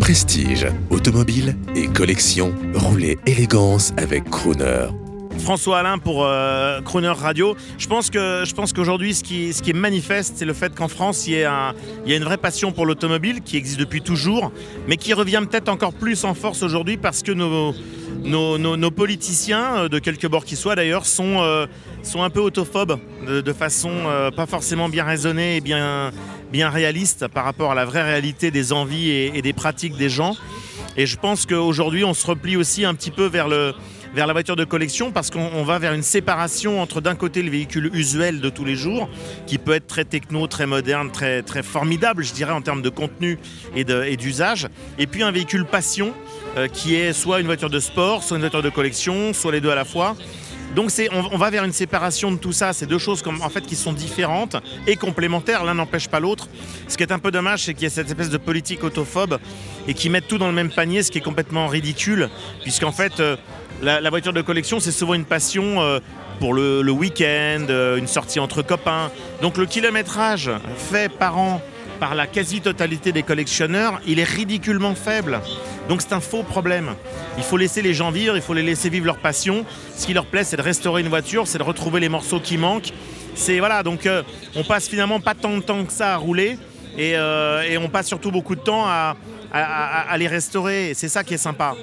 Prestige, automobile et collection, roulez élégance avec Crooner. François Alain pour euh, Croner Radio. Je pense que je pense qu'aujourd'hui, ce qui, ce qui est manifeste, c'est le fait qu'en France, il y, a il y a une vraie passion pour l'automobile qui existe depuis toujours, mais qui revient peut-être encore plus en force aujourd'hui parce que nos, nos, politiciens, euh, de quelque bord qu'ils soient d'ailleurs, sont, euh, un peu autophobes de, façon euh, pas forcément bien raisonnée et bien, réaliste par rapport à la vraie réalité des envies et, des pratiques des gens. Et je pense qu'aujourd'hui, on se replie aussi un petit peu vers la voiture de collection parce qu'on on va vers une séparation entre d'un côté le véhicule usuel de tous les jours qui peut être très techno, très moderne, très, formidable je dirais en termes de contenu et d'usage et puis un véhicule passion euh, qui est soit une voiture de sport, soit une voiture de collection, soit les deux à la fois. Donc on, va vers une séparation de tout ça. C'est deux choses comme, en fait, qui sont différentes et complémentaires. L'un n'empêche pas l'autre. Ce qui est un peu dommage, c'est qu'il y a cette espèce de politique autophobe et qui mettent tout dans le même panier, ce qui est complètement ridicule, puisqu'en fait, euh, la, voiture de collection, c'est souvent une passion euh, pour le, week-end, une sortie entre copains. Donc le kilométrage fait par an par la quasi-totalité des collectionneurs, il est ridiculement faible. Donc c'est un faux problème. Il faut laisser les gens vivre, il faut les laisser vivre leur passion. Ce qui leur plaît, c'est de restaurer une voiture, c'est de retrouver les morceaux qui manquent. C'est voilà, donc euh, on passe finalement pas tant de temps que ça à rouler et, euh, on passe surtout beaucoup de temps à, les restaurer. C'est ça qui est sympa.